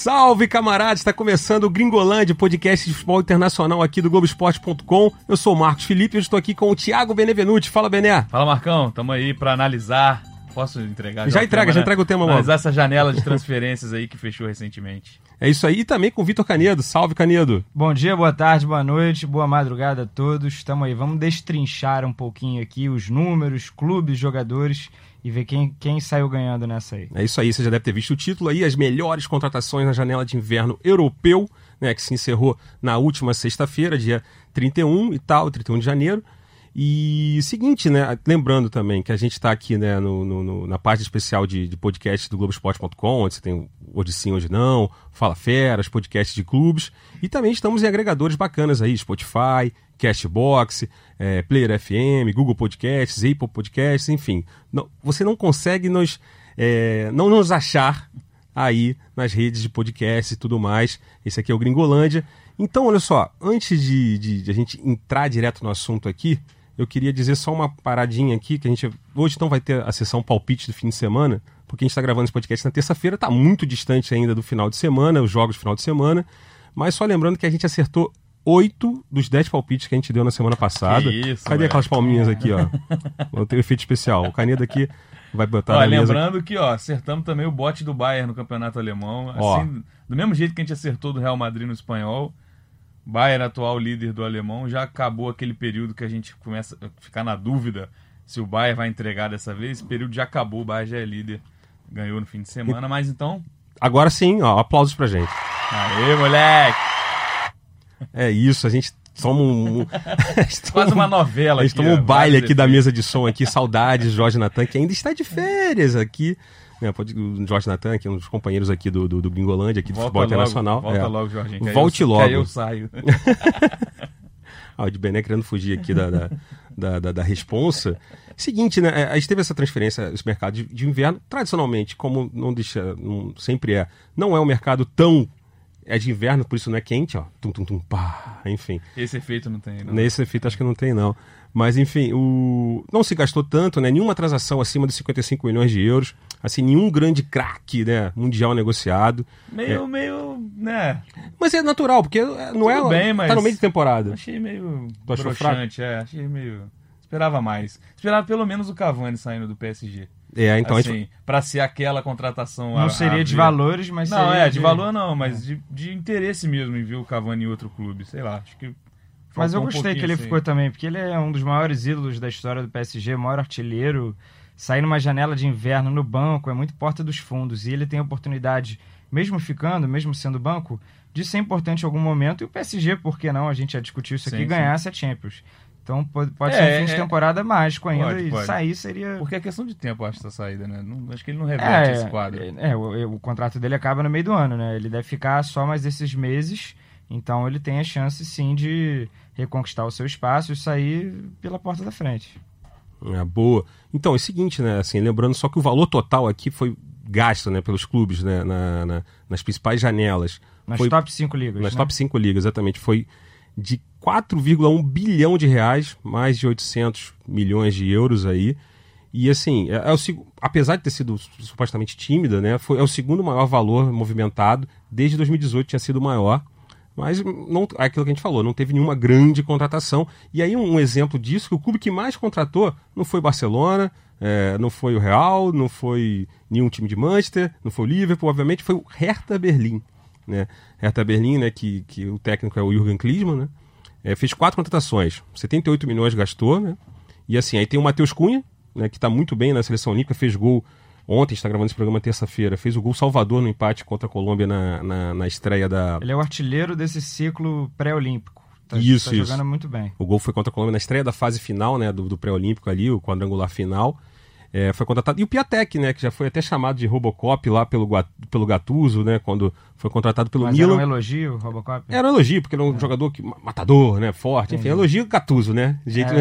Salve, camaradas! Está começando o Gringolândia, podcast de futebol internacional aqui do Globoesporte.com. Eu sou o Marcos Felipe e estou aqui com o Thiago Benevenuti. Fala, Bené. Fala, Marcão. Tamo aí para analisar. Posso entregar? Já, já entrega, tema, já né? entrega o tema, mano. Analisar essa janela de transferências aí que fechou recentemente. É isso aí, e também com o Vitor Canedo. Salve, Canedo. Bom dia, boa tarde, boa noite, boa madrugada a todos. Estamos aí, vamos destrinchar um pouquinho aqui os números, clubes, jogadores e ver quem, quem saiu ganhando nessa aí. É isso aí, você já deve ter visto o título aí, as melhores contratações na janela de inverno europeu, né, que se encerrou na última sexta-feira, dia 31 e tal, 31 de janeiro. E seguinte, né? Lembrando também que a gente está aqui né, no, no, na parte especial de, de podcast do Globoesporte.com, onde você tem hoje sim, hoje não, Fala Feras, podcasts de clubes. E também estamos em agregadores bacanas aí, Spotify, Castbox, é, Player FM, Google Podcasts, Apple Podcasts, enfim. Não, você não consegue nos, é, não nos achar aí nas redes de podcast e tudo mais. Esse aqui é o Gringolândia. Então, olha só, antes de, de, de a gente entrar direto no assunto aqui, eu queria dizer só uma paradinha aqui, que a gente hoje então vai ter a sessão palpite do fim de semana, porque a gente está gravando esse podcast na terça-feira, está muito distante ainda do final de semana, os jogos do final de semana, mas só lembrando que a gente acertou oito dos dez palpites que a gente deu na semana passada. Que isso, Cadê velho? aquelas palminhas aqui, ó? Vou ter um efeito especial. O Canedo aqui vai botar ó, na lembrando mesa. que, ó, acertamos também o bote do Bayern no campeonato alemão. Ó. Assim, do mesmo jeito que a gente acertou do Real Madrid no espanhol. Bayern, atual líder do alemão, já acabou aquele período que a gente começa a ficar na dúvida se o Bayern vai entregar dessa vez. Esse período já acabou, o Bayern já é líder, ganhou no fim de semana, mas então. Agora sim, ó, aplausos pra gente. Aê, moleque! É isso, a gente toma um. Quase uma novela A gente aqui, toma um ó, baile aqui da mesa de som aqui, saudades, Jorge Natan, que ainda está de férias aqui. Né, pode, o Jorge Natan, que é um dos companheiros aqui do, do, do Gringolândia, aqui do Volta futebol logo, internacional. Volta É. logo, aí Volte eu, logo. Que eu saio. Ah, o de Bené querendo fugir aqui da, da, da, da, da responsa. Seguinte, né? A gente teve essa transferência, esse mercado de, de inverno, tradicionalmente, como não deixa, não, sempre é, não é um mercado tão. É de inverno, por isso não é quente, ó. Tum, tum, tum, pá. Enfim. Esse efeito não tem, não. Nesse efeito acho que não tem, não. Mas, enfim, o... não se gastou tanto, né? Nenhuma transação acima de 55 milhões de euros. Assim, nenhum grande craque né? mundial negociado. Meio, meio, né? Mas é natural, porque é- não é. Tudo bem, mas- Tá no meio de temporada. Achei meio Tu achou broxante, é. Achei meio... Esperava mais. Esperava pelo menos o Cavani saindo do PSG. É, então a gente assim, pra ser aquela contratação... Não a- seria a de valores, mas Não, seria é, de valor não, mas de, de interesse mesmo em ver o Cavani em outro clube. Sei lá, acho que... Mas eu faltou um gostei que ele assim. ficou também, porque ele é um dos maiores ídolos da história do PSG, maior artilheiro. Sair numa janela de inverno no banco é muito porta dos fundos. E ele tem a oportunidade, mesmo ficando, mesmo sendo banco, de ser importante em algum momento. E o PSG, por que não? A gente já discutiu isso aqui, Sim, ganhasse a Champions. Então pode, pode É, ser um fim de é. temporada mágico ainda. Pode, e pode. sair seria. Porque é questão de tempo, acho, essa saída, né? Não- acho que ele não reverte esse quadro. É, é, o, o contrato dele acaba no meio do ano, né? Ele deve ficar só mais esses meses, então ele tem a chance sim de reconquistar o seu espaço e sair pela porta da frente. É, boa. Então, é o seguinte, né? Assim, lembrando só que o valor total aqui foi gasto né, pelos clubes né, na- na- nas principais janelas. Nas Foi- top 5 ligas. nas né? top 5 ligas, exatamente. Foi de 4,1 bilhão de reais, mais de 800 milhões de euros aí. E assim, é, é o, apesar de ter sido supostamente tímida, né, foi, é o segundo maior valor movimentado. Desde 2018 tinha sido o maior. Mas não, é aquilo que a gente falou, não teve nenhuma grande contratação. E aí um, um exemplo disso, que o clube que mais contratou não foi Barcelona, é, não foi o Real, não foi nenhum time de Manchester, não foi o Liverpool, obviamente foi o Hertha Berlim. Né? Hertha Berlim, né, que, que o técnico é o Jürgen Klinsmann, né? É, fez quatro contratações, 78 milhões gastou, né? E assim, aí tem o Matheus Cunha, né, que está muito bem na seleção olímpica, fez gol ontem, está gravando esse programa terça-feira, fez o gol Salvador no empate contra a Colômbia na, na, na estreia da. Ele é o artilheiro desse ciclo pré-olímpico. Tá, Isso, tá isso. jogando muito bem. O gol foi contra a Colômbia na estreia da fase final, né, do, do pré-olímpico ali, o quadrangular final. É, foi contratado. E o Piatek, né, que já foi até chamado de Robocop lá pelo, pelo Gattuso, né, quando foi contratado pelo Mas era Milan. um elogio, Robocop? Era um elogio, porque é um jogador que, matador, né? Forte, enfim, elogio Gattuso, né? Jeito...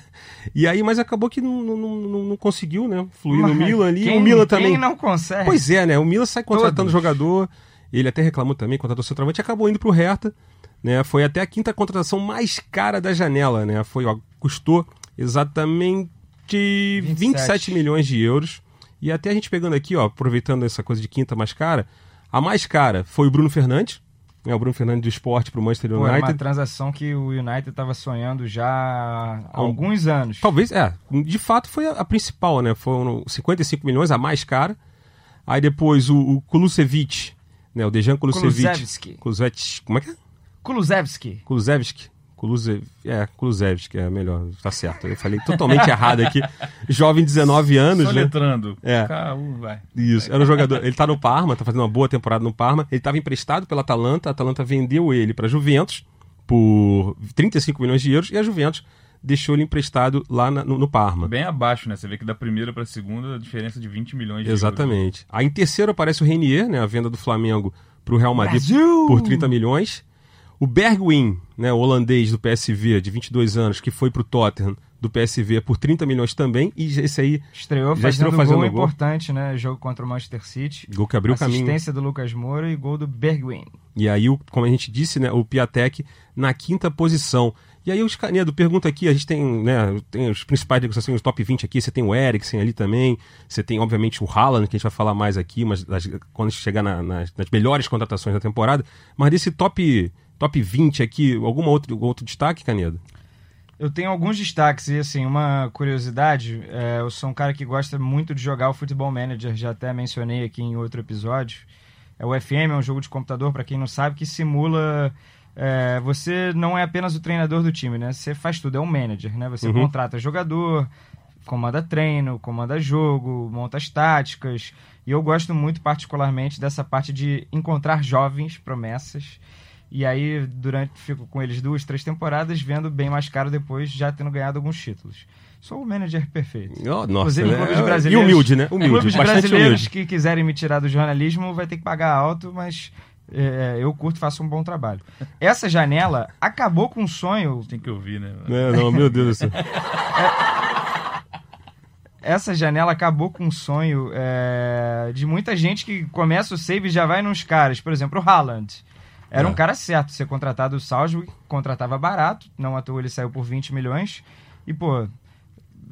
e aí, mas acabou que não, não, não, não conseguiu, né? Fluir no Mas Milan ali. Quem, o Milan quem também. não consegue? Pois é, né? O Milan sai contratando Todos. jogador. Ele até reclamou também, contratou centroavante e acabou indo pro Hertha. Né? Foi até a quinta contratação mais cara da janela, né? Foi, ó, custou exatamente de 27. 27 milhões de euros. E até a gente pegando aqui, ó, aproveitando essa coisa de quinta mais cara, a mais cara foi o Bruno Fernandes, né, o Bruno Fernandes do esporte para o Manchester Pô, era uma United. transação que o United estava sonhando já há alguns anos. Talvez, é, de fato foi a, a principal, né? Foram 55 milhões, a mais cara. Aí depois o, o Kulusevich, né, o Dejan Kulusevich. Kulusevski. Kulusevich, como é que é? Kulusevski. Kulusevski. Kulusev... É, Kulusevski é melhor, tá certo. Eu falei totalmente errado aqui. Jovem, 19 anos, né? Soletrando. É. K.U., vai. Isso, era um jogador. Ele tá no Parma, tá fazendo uma boa temporada no Parma. Ele estava emprestado pela Atalanta, a Atalanta vendeu ele para Juventus por 35 milhões de euros e a Juventus deixou ele emprestado lá na- no, no Parma. Bem abaixo, né? Você vê que da primeira pra segunda a diferença de 20 milhões de Exatamente. Aí em terceiro aparece o Renier, né, a venda do Flamengo para o Real Madrid Brasil! por 30 milhões. O Bergwijn, né, o holandês do PSV, de 22 anos, que foi para o Tottenham do PSV por 30 milhões também. E esse aí, Estreou Já fazendo, estreou um fazendo gol gol. importante, né? Jogo contra o Manchester City. gol que abriu o caminho. Assistência do Lucas Moura e gol do Bergwijn. E aí, o- como a gente disse, né, o Piatek na quinta posição. E aí, os Canedo, pergunta aqui, a gente tem, né, tem os principais negociações, os top 20 aqui, você tem o Eriksen ali também, você tem, obviamente, o Haaland, que a gente vai falar mais aqui, mas das- quando a gente chegar na- nas, nas melhores contratações da temporada. Mas desse top, top 20 aqui, algum outro, outro destaque, Canedo? Eu tenho alguns destaques e, assim, uma curiosidade. é, eu sou um cara que gosta muito de jogar o Futebol Manager, já até mencionei aqui em outro episódio. É o FM, é um jogo de computador, para quem não sabe, que simula... é, você não é apenas o treinador do time, né? Você faz tudo, é um manager, né? Você Uhum. contrata jogador, comanda treino, comanda jogo, monta as táticas. E eu gosto muito, particularmente, dessa parte de encontrar jovens promessas. E aí, durante fico com eles duas, três temporadas, vendo bem mais caro depois, já tendo ganhado alguns títulos. Sou o manager perfeito. Oh, nossa, Inclusive, né? clubes E brasileiros- humilde, né? Humilde, Clubes brasileiros humilde. que quiserem me tirar do jornalismo vai ter que pagar alto, mas é, eu curto e faço um bom trabalho. Essa janela acabou com um sonho. Tem que ouvir, né? É, não, meu Deus do céu. Essa janela acabou com um sonho é, de muita gente que começa o save e já vai nos caras. Por exemplo, o Haaland. Era É. um cara certo, ser contratado do Salzburg, contratava barato, não à toa ele saiu por 20 milhões. E, pô,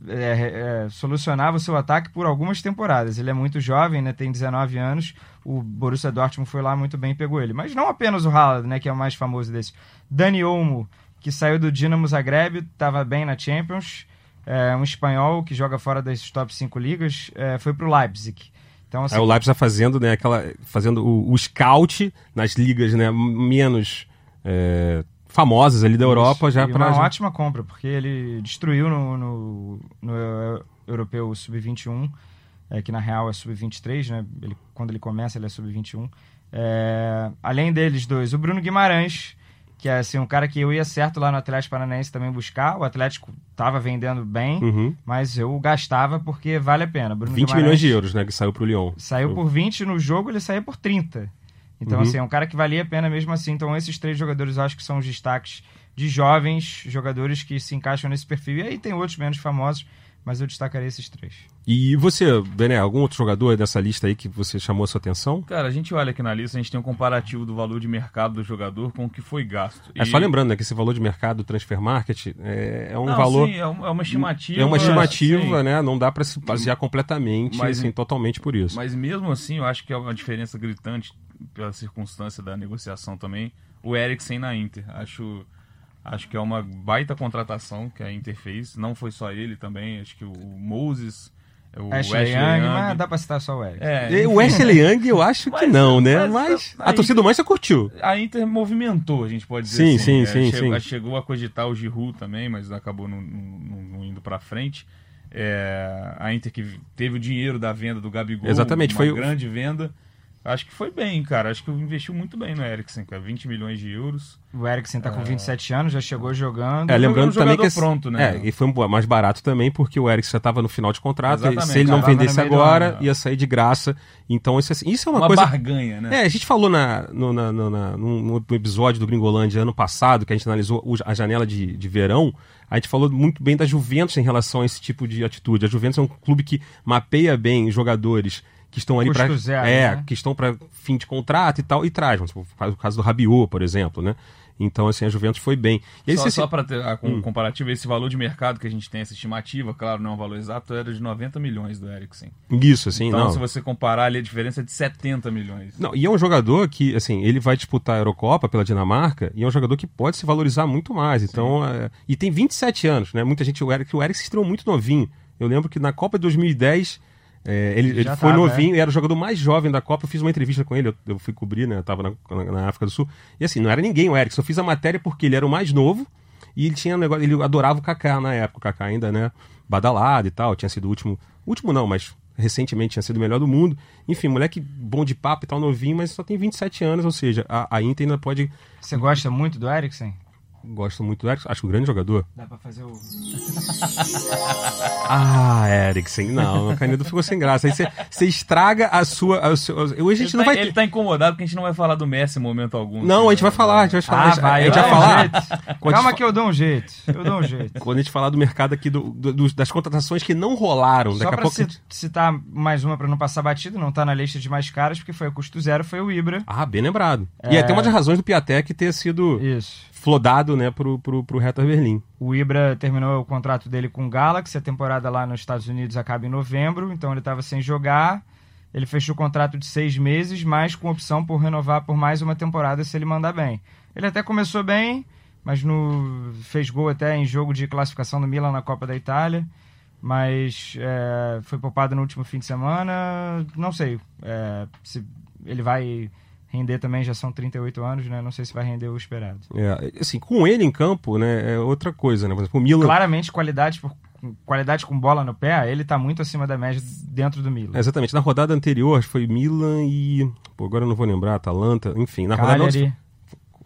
é, é, solucionava o seu ataque por algumas temporadas. Ele é muito jovem, né? Tem 19 anos. O Borussia Dortmund foi lá muito bem e pegou ele. Mas não apenas o Haaland, né? Que é o mais famoso desse. Dani Olmo, que saiu do Dinamo Zagreb, estava bem na Champions. É, um espanhol que joga fora das top 5 ligas, é, foi pro Leipzig. Então, assim, Aí o Leipzig tá fazendo, né, aquela, fazendo o, o scout nas ligas, né, menos é, famosas ali da Europa, já para uma ótima compra, porque ele destruiu no, no, no Eu- Europeu Sub-21, é, que na real é Sub-23, né? Ele, quando ele começa, ele é Sub-21. É, além deles dois, o Bruno Guimarães, que é assim, um cara que eu ia certo lá no Atlético Paranaense também buscar. O Atlético tava vendendo bem, Uhum. mas eu gastava porque vale a pena. Bruno 20 Guimarães milhões de euros, né, que saiu pro Lyon. Saiu por 20 no jogo, ele saía por 30. Então, Uhum. assim, é um cara que valia a pena mesmo assim. Então, esses três jogadores eu acho que são os destaques de jovens jogadores que se encaixam nesse perfil. E aí tem outros menos famosos, mas eu destacaria esses três. E você, Bené, algum outro jogador dessa lista aí que você chamou a sua atenção? Cara, a gente olha aqui na lista, a gente tem um comparativo do valor de mercado do jogador com o que foi gasto. É só lembrando, né, que esse valor de mercado do transfer market é, é um Não, valor... sim, é é uma estimativa. É uma estimativa, sim. né? Não dá para se basear completamente, Mas- assim, totalmente por isso. Mas mesmo assim, eu acho que é uma diferença gritante pela circunstância da negociação também. O Eriksen na Inter. Acho, acho que é uma baita contratação que a Inter fez. Não foi só ele também. Acho que o Moses, o Ashley Young, mas dá pra citar só o Eric. É, o Ashley Young, eu acho que Mas- não, né? mas- Mas, mas- a torcida do Manchester curtiu. A Inter movimentou, a gente pode dizer Sim, assim. sim, sim, É, chegou, sim. chegou a cogitar o Giroud também, mas acabou não, não- não indo pra frente. É, a Inter que teve o dinheiro da venda do Gabigol, Exatamente, uma foi o- grande venda. Acho que foi bem, cara. Acho que investiu muito bem no Eriksen, cara. 20 milhões de euros. O Eriksen tá com 27 anos, já chegou jogando. É, lembrando um também jogador que esse- pronto, né? É, e foi um- mais barato também porque o Eric já estava no final de contrato. e Exatamente, se ele não tava vendesse agora, ano. ia sair de graça. Então isso, é- isso é uma, uma coisa. barganha, né? É, a gente falou na, no, na, na- episódio do Gringolândia ano passado, que a gente analisou o- a janela de, de verão, a gente falou muito bem da Juventus em relação a esse tipo de atitude. A Juventus é um clube que mapeia bem jogadores que estão ali para é, né? que estão para fim de contrato e tal e traz, faz o caso do Rabiot, por exemplo, né? Então assim a Juventus foi bem. Aí, Só, se- só para ter a Hum. comparativo, esse valor de mercado que a gente tem, essa estimativa, claro, não é um valor exato, era de 90 milhões do Eriksen. isso assim, então, não. se você comparar ali, a diferença é de 70 milhões. Não, e é um jogador que, assim, ele vai disputar a Eurocopa pela Dinamarca e é um jogador que pode se valorizar muito mais. Então, é, e tem 27 anos, né? Muita gente, o Eric, o Eric se estreou muito novinho. Eu lembro que na Copa de 2010, é, ele, ele foi tava, novinho, era o jogador mais jovem da Copa. Eu fiz uma entrevista com ele, eu, eu fui cobrir, né? Eu tava na, na- África do Sul. E assim, não era ninguém o Eric, só fiz a matéria porque ele era o mais novo e ele tinha um negócio, ele adorava o Kaká na época, o Kaká ainda, né? Badalado e tal, tinha sido o último, último não, mas recentemente tinha sido o melhor do mundo. Enfim, moleque bom de papo e tal, novinho, mas só tem 27 anos, ou seja, a, a Inter ainda pode. Você gosta muito do Eriksen? Gosto muito do Eriksen, acho um grande jogador. Dá pra fazer o. Ah, Eriksen, não, o Canedo ficou sem graça. Aí você- você estraga a sua. A sua hoje a Ele, gente tá, não vai. ele tá incomodado porque a gente não vai falar do Messi em momento algum. Não, a gente vai falar, a gente vai falar. Ah, vai, a gente vai um falar. Calma gente que eu dou um jeito. Eu dou um jeito. Quando a gente falar do mercado aqui, do, do- das contratações que não rolaram, Só daqui a pra gente- citar mais uma pra não passar batido, não tá na lista de mais caras, porque foi o custo zero, foi o Ibra. Ah, bem lembrado. E É. até uma das razões do Piatek ter sido Isso. Flodado, né, pro, pro Hertha Berlim. O Ibra terminou o contrato dele com o Galaxy, a temporada lá nos Estados Unidos acaba em novembro, então ele estava sem jogar. Ele fechou o contrato de seis meses, mas com opção por renovar por mais uma temporada se ele mandar bem. Ele até começou bem, mas no, fez gol até em jogo de classificação do Milan na Copa da Itália, mas é, foi poupado no último fim de semana. Não sei é, se ele vai render também, já são 38 anos, né? Não sei se vai render o esperado. É, assim, com ele em campo, né, é outra coisa, né? Por exemplo, o Milan. claramente qualidade por qualidade com bola no pé, ele tá muito acima da média dentro do Milan. É, Exatamente. Na rodada anterior, foi Milan e. Pô, agora eu não vou lembrar, Atalanta. Enfim, na rodada.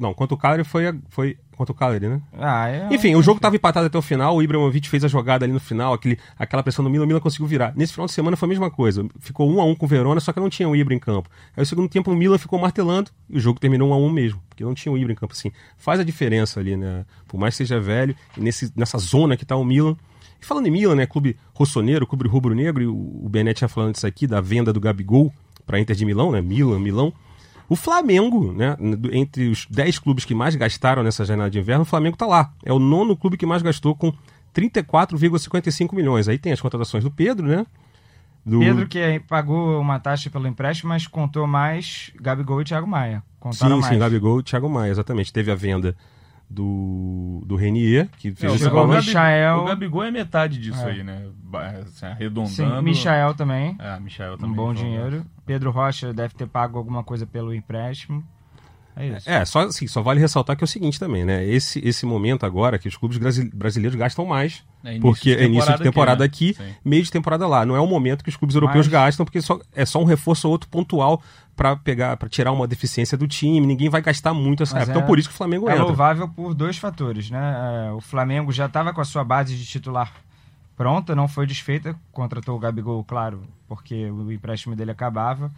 Não, quanto o Cagliari foi. foi contra o Cagliari, né? Ah, é- Enfim, o jogo estava empatado até o final, o Ibrahimovic fez a jogada ali no final, aquele, aquela pressão do Milan, o Milan conseguiu virar. Nesse final de semana foi a mesma coisa, ficou um a um com o Verona, só que não tinha o Ibra em campo. Aí o segundo tempo o Milan ficou martelando e o jogo terminou um a um mesmo, porque não tinha o Ibra em campo. Assim, faz a diferença ali, né? Por mais que seja velho, e nesse, nessa zona que tá o Milan. E falando em Milan, né? Clube rossoneiro, clube rubro-negro, e o, Benetti tinha falando disso aqui, da venda do Gabigol para Inter de Milão, né? Milan, Milão. O Flamengo, né, entre os 10 clubes que mais gastaram nessa janela de inverno, o Flamengo está lá. É o nono clube que mais gastou com 34,55 milhões. Aí tem as contratações do Pedro, né? Do... Pedro que pagou uma taxa pelo empréstimo, mas contou mais Gabigol e Thiago Maia. Contaram Sim, mais. sim, Gabigol e Thiago Maia, exatamente. Teve a venda do, do Renier, que fez É, o, o Michael- o Gabigol é metade disso É. aí, né? Ba- Assim, arredondando. Sim, Michael também. É, Michael Um também. bom foi dinheiro. Pedro Rocha deve ter pago alguma coisa pelo empréstimo. É isso. É, só, assim, só vale ressaltar que é o seguinte também, né? Esse, esse momento agora que os clubes brasi- brasileiros gastam mais, É início porque é início de temporada aqui, aqui, né? Sim. meio de temporada lá. Não é o momento que os clubes europeus Mas- gastam, porque só, é só um reforço ou outro pontual para pegar, para tirar uma deficiência do time. Ninguém vai gastar muito essa Mas época. é- Então por isso que o Flamengo É entra. louvável por dois fatores, né? É, o Flamengo já estava com a sua base de titular pronta, não foi desfeita, contratou o Gabigol, claro, porque o empréstimo dele acabava.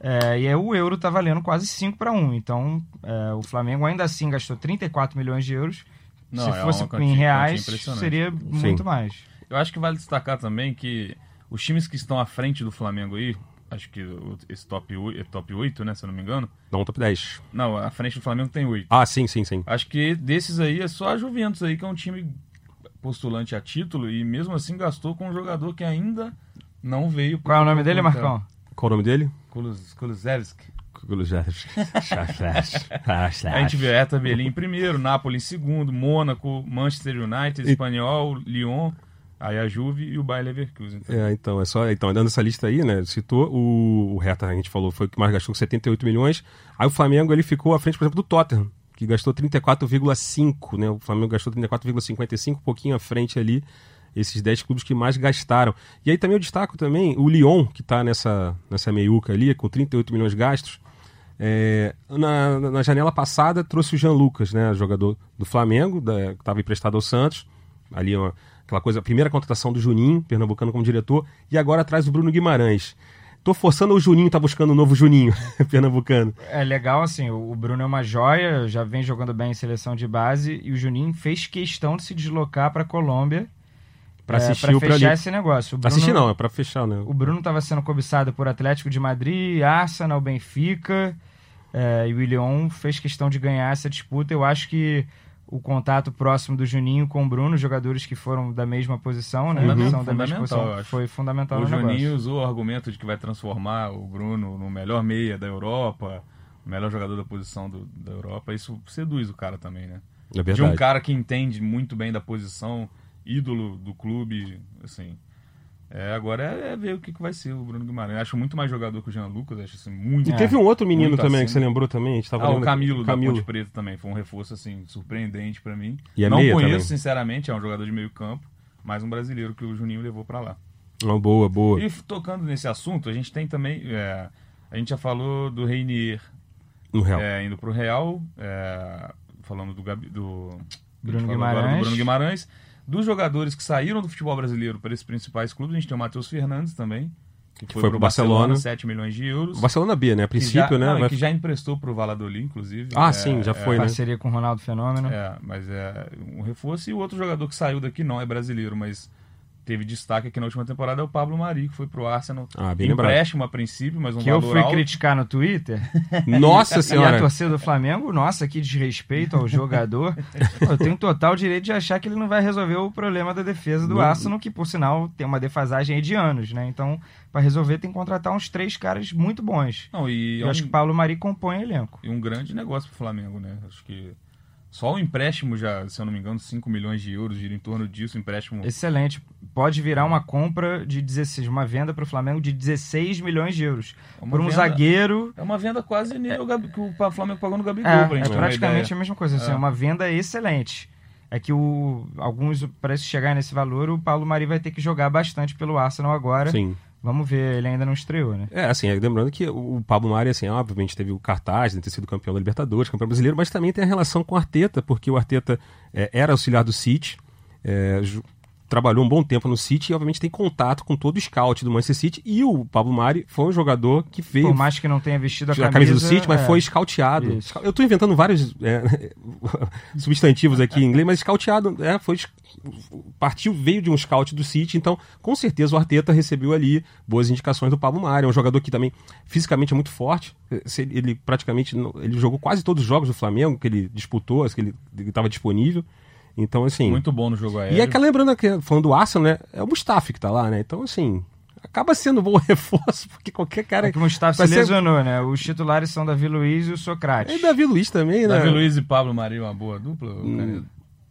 É, e aí o euro tá valendo quase 5 para 1. Então, é, o Flamengo ainda assim gastou 34 milhões de euros. Não, Se é fosse uma quantia- em reais, seria muito mais. Eu acho que vale destacar também que os times que estão à frente do Flamengo aí, acho que esse top 8, é top 8 né, se eu não me engano. Não, top 10. Não, à frente do Flamengo tem 8. Ah, sim, sim, sim. Acho que desses aí é só a Juventus aí, que é um time postulante a título e mesmo assim gastou com um jogador que ainda não veio. Qual é o nome dele, Marcão? Qual o nome dele? Kulus- Kulusevski. A gente vê Hertha Berlim em primeiro, Napoli em segundo, Mônaco, Manchester United, Espanhol, Lyon, aí a Juve e o Bayer Leverkusen. É, então, é só. Então, dando essa lista aí, né? Citou o, o Hertha, a gente falou, foi o que mais gastou com 78 milhões. Aí o Flamengo ele ficou à frente, por exemplo, do Tottenham, que gastou 34,5, né? O Flamengo gastou 34,55, um pouquinho à frente ali. Esses 10 clubes que mais gastaram. E aí também eu destaco também o Lyon, que está nessa, nessa meiuca ali, com 38 milhões gastos. É, na, na janela passada trouxe o Jean Lucas, né, jogador do Flamengo, da- que estava emprestado ao Santos. Ali uma, aquela coisa, a primeira contratação do Juninho, pernambucano como diretor, e agora traz o Bruno Guimarães. Tô forçando o Juninho, tá buscando o novo Juninho, pernambucano. É legal, assim, o o Bruno é uma joia, já vem jogando bem em seleção de base, e o Juninho fez questão de se deslocar para Colômbia Pra é, assistir pra o fechar Premier esse negócio. O Pra Bruno, assistir não, é pra fechar, né? O Bruno estava sendo cobiçado por Atlético de Madrid, Arsenal, Benfica. é, e o Lyon fez questão de ganhar essa disputa. Eu acho que o contato próximo do Juninho com o Bruno, jogadores que foram da mesma posição, né? Uhum. São da mesma Fundamental, posição, foi fundamental O no Juninho negócio. usou o argumento de que vai transformar o Bruno no melhor meia da Europa, o melhor jogador da posição do- da Europa. Isso seduz o cara também, né? É De um cara que entende muito bem da posição, ídolo do clube, assim. É, agora é, é ver o que, que vai ser o Bruno Guimarães. Acho muito mais jogador que o Jean Lucas, acho assim, muito. E teve um outro menino também que você lembrou também, a gente tava Ah, o Camilo, Camilo. da Ponte Preta também. Foi um reforço, assim, surpreendente pra mim. E é Não meia conheço, também. sinceramente, é um jogador de meio campo, mas um brasileiro que o Juninho levou pra lá. Uma boa, boa. E tocando nesse assunto, a gente tem também. é, a gente já falou do Reinier No Real. é, indo pro Real, é, falando do, Gabi, do Bruno Guimarães. do Bruno Guimarães. Dos jogadores que saíram do futebol brasileiro para esses principais clubes, a gente tem o Matheus Fernandes também, que, foi pro pro Barcelona. 7 milhões de euros. O Barcelona B, né? A que princípio, já, né? não, vai- que já emprestou pro Valladolid, inclusive. Ah, É, sim, já é, foi, né? Parceria com o Ronaldo Fenômeno. É, mas é um reforço. E o outro jogador que saiu daqui não é brasileiro, mas teve destaque aqui na última temporada é o Pablo Mari, que foi pro Arsenal. Ah, bem lembrado. empréstimo a princípio, mas um que eu valor fui alto. criticar no Twitter. Nossa E a senhora! torcida do Flamengo, nossa, que desrespeito ao jogador. Eu tenho total direito de achar que ele não vai resolver o problema da defesa do Não. Arsenal, que por sinal tem uma defasagem aí de anos, né? Então, para resolver, tem que contratar uns três caras muito bons. Não, e, é Eu um, acho que o Paulo Mari compõe elenco. e um grande negócio pro Flamengo, né? Acho que só o empréstimo já, se eu não me engano, 5 milhões de euros, gira em torno disso, empréstimo. Excelente. Pode virar uma compra de 16, uma venda para o Flamengo de 16 milhões de euros. É Por um venda- zagueiro. É uma venda quase nível Gabi- que o Flamengo pagou no Gabigol, É, pra gente é praticamente a mesma coisa. Assim, É. é uma venda excelente. É que o, alguns, para isso chegar nesse valor, o Paulo Mari vai ter que jogar bastante pelo Arsenal agora. Sim. Vamos ver, ele ainda não estreou, né? É, assim, lembrando que o Pablo Mari, assim, obviamente teve o cartaz de ter sido campeão da Libertadores, campeão brasileiro, mas também tem a relação com o Arteta, porque o Arteta é, era auxiliar do City, é, trabalhou um bom tempo no City e, obviamente, tem contato com todo o scout do Manchester City. E o Pablo Mari foi um jogador que veio Por mais que não tenha vestido a a camisa, camisa, do City, mas é. foi escauteado. Isso. Eu tô inventando vários é, substantivos aqui em inglês, mas escauteado é, foi partiu veio de um scout do City, então com certeza o Arteta recebeu ali boas indicações do Pablo Mari, é um jogador que também fisicamente é muito forte. Ele, praticamente ele jogou quase todos os jogos do Flamengo que ele disputou, que ele estava disponível. Então assim, Muito bom no jogo aéreo. e é aquela lembrando que falando do Arsenal, né? É o Mustafi que tá lá, né? Então assim, acaba sendo um bom reforço, porque qualquer cara É que o Mustafa se ser- lesionou, né? Os titulares são Davi Luiz e o Socrates. E Davi Luiz também, né? Davi Luiz e Pablo Mari, uma boa dupla? Hum. Canedo?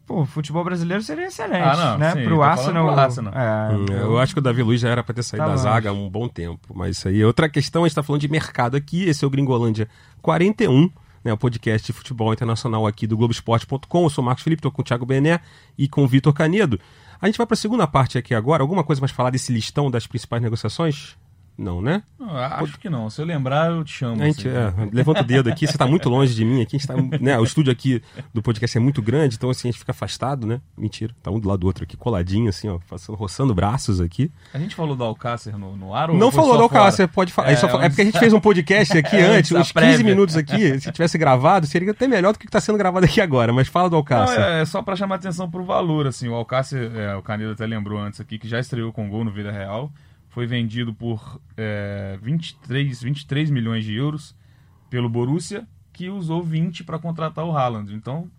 Pô, o futebol brasileiro seria excelente, Ah, não, né? sim, pro Arsenal. pro Arsenal. É, Hum, eu acho que o Davi Luiz já era para ter saído Tá da longe. zaga há um bom tempo. Mas isso aí é outra questão. A gente está falando de mercado aqui. Esse é o Gringolândia 41, né, o podcast de futebol internacional aqui do Globoesporte.com. Eu sou Marcos Felipe, estou com o Thiago Bené e com o Vitor Canedo. A gente vai para a segunda parte aqui agora. Alguma coisa mais falar desse listão das principais negociações? Não, né? Não, acho que não. Se eu lembrar, eu te chamo. A gente, assim. é, levanta o dedo aqui, você está muito longe de mim aqui, a gente tá, né, o estúdio aqui do podcast é muito grande, então assim, a gente fica afastado, né? Mentira, tá um do lado do outro aqui, coladinho, assim, ó, passando, roçando braços aqui. A gente falou do Alcácer no, no ar ou Não falou do Alcácer, pode falar. É, só é porque a gente fez um podcast aqui É, antes, uns 15 prévia. minutos aqui. Se tivesse gravado, seria até melhor do que está sendo gravado aqui agora. Mas fala do Não, Alcácer. é, é só pra chamar atenção pro valor, assim, o Alcácer, é, o Canedo até lembrou antes aqui, que já estreou com gol no Vida Real, foi vendido por é, 23, 23 milhões de euros pelo Borussia, que usou 20 para contratar o Haaland, então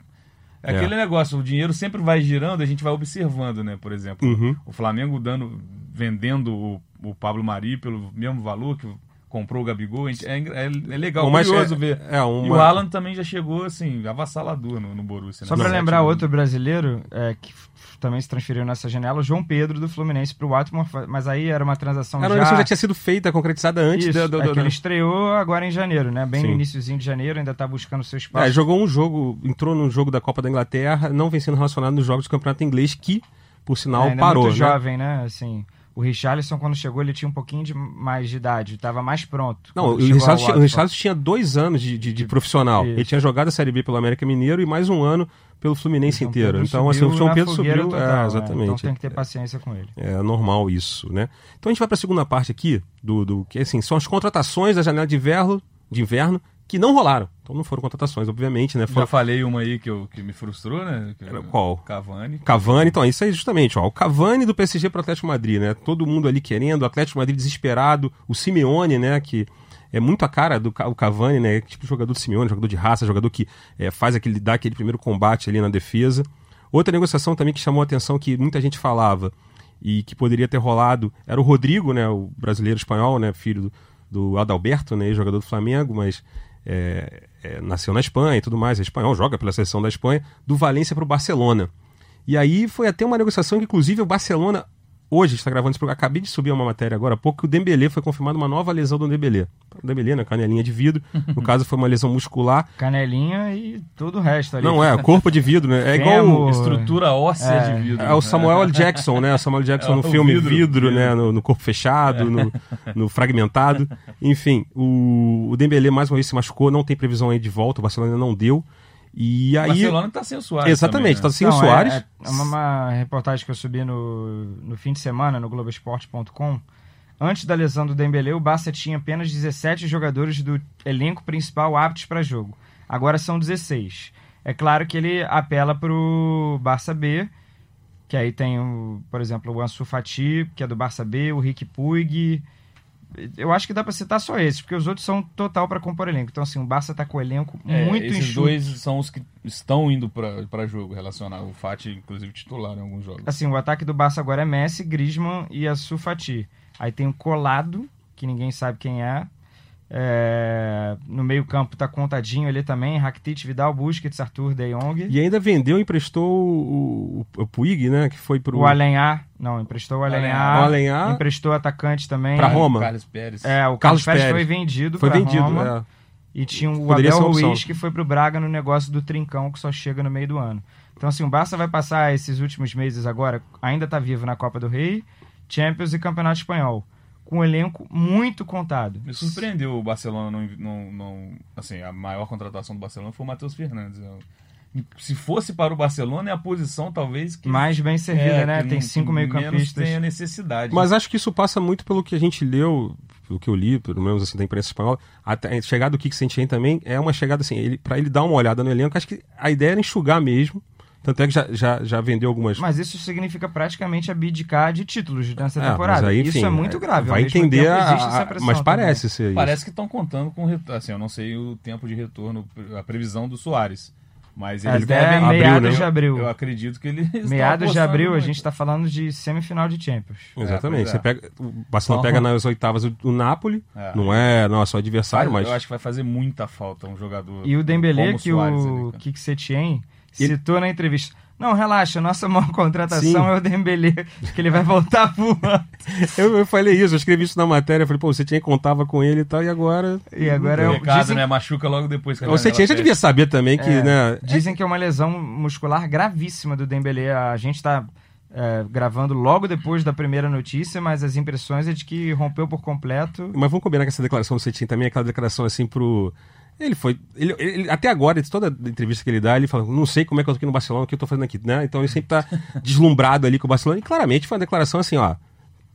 é, É. aquele negócio, o dinheiro sempre vai girando, a gente vai observando, né, por exemplo, Uhum. o Flamengo dando, vendendo o, o Pablo Mari pelo mesmo valor que comprou o Gabigol, gente- é, é, é legal, Bom, mas curioso é- ver. é uma- E o Haaland também já chegou, assim, avassalador no, no Borussia. né? Só pra Sete lembrar outro brasileiro é, que também se transferiu nessa janela, o João Pedro do Fluminense pro Watmore, fa- mas aí era uma transação A já... negociação já tinha sido feita, concretizada antes Isso, do, do, é do- que ele estreou agora em janeiro, né? Bem Sim. no iníciozinho de janeiro, ainda tá buscando seu espaço. É, jogou um jogo, entrou num jogo da Copa da Inglaterra, não vem sendo relacionado nos jogos do Campeonato Inglês, que, por sinal, É, parou. muito né? jovem, né? Assim, o Richarlison, quando chegou, ele tinha um pouquinho de mais de idade, estava mais pronto. Não, o Richarlison tinha, o. Richarlison tinha dois anos de, de- de profissional. Isso. Ele tinha jogado a Série B pelo América Mineiro e mais um ano pelo Fluminense João inteiro. Então, assim, o João Pedro subiu. total, é, né? exatamente. Então tem que ter paciência com ele. É normal isso, né? Então a gente vai para a segunda parte aqui do, do que assim são as contratações da janela de inverno, de inverno que não rolaram. Então não foram contratações, obviamente, né? Foram... Já falei uma aí que, eu, que me frustrou, né? Era qual? Cavani. Cavani, então, isso aí justamente, ó, o Cavani do PSG para o Atlético Madrid, né? Todo mundo ali querendo, o Atlético Madrid desesperado, o Simeone, né, que é muito a cara do o Cavani, né? Tipo de jogador do Simeone, jogador de raça, jogador que é, faz aquele dá aquele primeiro combate ali na defesa. Outra negociação também que chamou a atenção que muita gente falava e que poderia ter rolado era o Rodrigo, né, o brasileiro espanhol, né, filho do, do Adalberto, né, jogador do Flamengo, mas é, é, nasceu na Espanha e tudo mais, é espanhol, joga pela seleção da Espanha, do Valência para o Barcelona. E aí foi até uma negociação que, inclusive, o Barcelona, hoje, está gravando esse programa, acabei de subir uma matéria agora há pouco, que o Dembélé foi confirmado uma nova lesão do Dembélé. O Dembélé, né, canelinha de vidro, no caso foi uma lesão muscular. Canelinha e todo o resto ali. Não é, corpo de vidro, né? É igual. Estrutura óssea É. de vidro. é o Samuel L. Jackson, né? O Samuel L. Jackson É, no filme Vidro, vidro, né? No, no corpo fechado, no, no fragmentado. Enfim, o, o Dembélé mais uma vez se machucou, não tem previsão aí de volta, o Barcelona ainda não deu. E O aí. Barcelona tá sem o Soares. Exatamente, tá também, sem o Não, Soares. É, é uma, uma reportagem que eu subi no, no fim de semana no Globoesporte.com. Antes da lesão do Dembélé, o Barça tinha apenas 17 jogadores do elenco principal aptos para jogo. Agora são 16. É claro que ele apela para o Barça B, que aí tem, o, por exemplo, o Ansu Fati, que é do Barça B, o Rick Puig. Eu acho que dá para citar só esses, porque os outros são total para compor elenco. Então, assim, o Barça tá com o elenco? É, muito esses enxuto. dois são os que estão indo pra, pra jogo relacionado. O Fati, inclusive, titular em alguns jogos. Assim, o ataque do Barça agora é Messi, Griezmann e Ansu Fati. Aí tem o Colado, que ninguém sabe quem é. É, No meio campo tá contadinho ali também, Rakitic, Vidal, Busquets, Arthur, De Jong. E ainda vendeu e emprestou o, o, o Puig, né? Que foi pro. O Alenhar, não, emprestou o o Alenhar. Alenhar Emprestou atacante também. Pra Roma. Carlos Pérez. É, o Carlos Carlos Pérez, Pérez. foi vendido Foi pra vendido, Roma. é. E tinha o Poderia Abel. Ruiz, que foi pro Braga no negócio do Trincão, que só chega no meio do ano. Então, assim, o Barça vai passar esses últimos meses agora, ainda tá vivo na Copa do Rei, Champions e Campeonato Espanhol, com um elenco muito contado. Me surpreendeu o Barcelona não, não, não- Assim, a maior contratação do Barcelona foi o Matheus Fernandes. Eu- Se fosse para o Barcelona, é a posição talvez que. Mais bem servida, é, né? Tem cinco meio-campistas. tem a necessidade. Mas acho que isso passa muito pelo que a gente leu, pelo que eu li, pelo menos assim, da imprensa espanhola. Até a chegada do Kik Sentien também é uma chegada assim, ele, para ele dar uma olhada no elenco, acho que a ideia era enxugar mesmo. Tanto é que já, já, já vendeu algumas. Mas isso significa praticamente abdicar de títulos nessa É, temporada. aí, enfim, isso é muito grave. Vai entender, tempo, a- a- mas também. parece ser isso. Parece que estão contando com. Assim, eu não sei o tempo de retorno, a previsão do Soares. Mas É, eles até devem. abril, meados né? de abril. Eu acredito que eles. Meados de abril, a gente tá falando de semifinal de Champions. Exatamente. É, Você é. pega, o Barcelona Então- pega nas oitavas o, o Napoli, É. não é nosso adversário, mas. Eu acho que vai fazer muita falta um jogador. E o Dembélé, que o cara. Kik Setien Ele- citou na entrevista. Não, relaxa, nossa maior contratação Sim. é o Dembélé, que ele vai voltar voando. Eu, eu falei isso, eu escrevi isso na matéria, eu falei, pô, você tinha contava com ele e tal, e agora. E agora é O recado, dizem, né? Machuca logo depois que Você tinha, já devia saber também que, É. né? dizem que é uma lesão muscular gravíssima do Dembélé. A gente tá é, gravando logo depois da primeira notícia, mas as impressões é de que rompeu por completo. Mas vamos combinar que essa declaração do Cetim também é aquela declaração assim pro. Ele foi. Ele, ele- até agora, de toda a entrevista que ele dá, ele fala: não sei como é que eu tô aqui no Barcelona, o que eu tô fazendo aqui, né? Então ele sempre tá deslumbrado ali com o Barcelona. E claramente foi uma declaração assim, ó,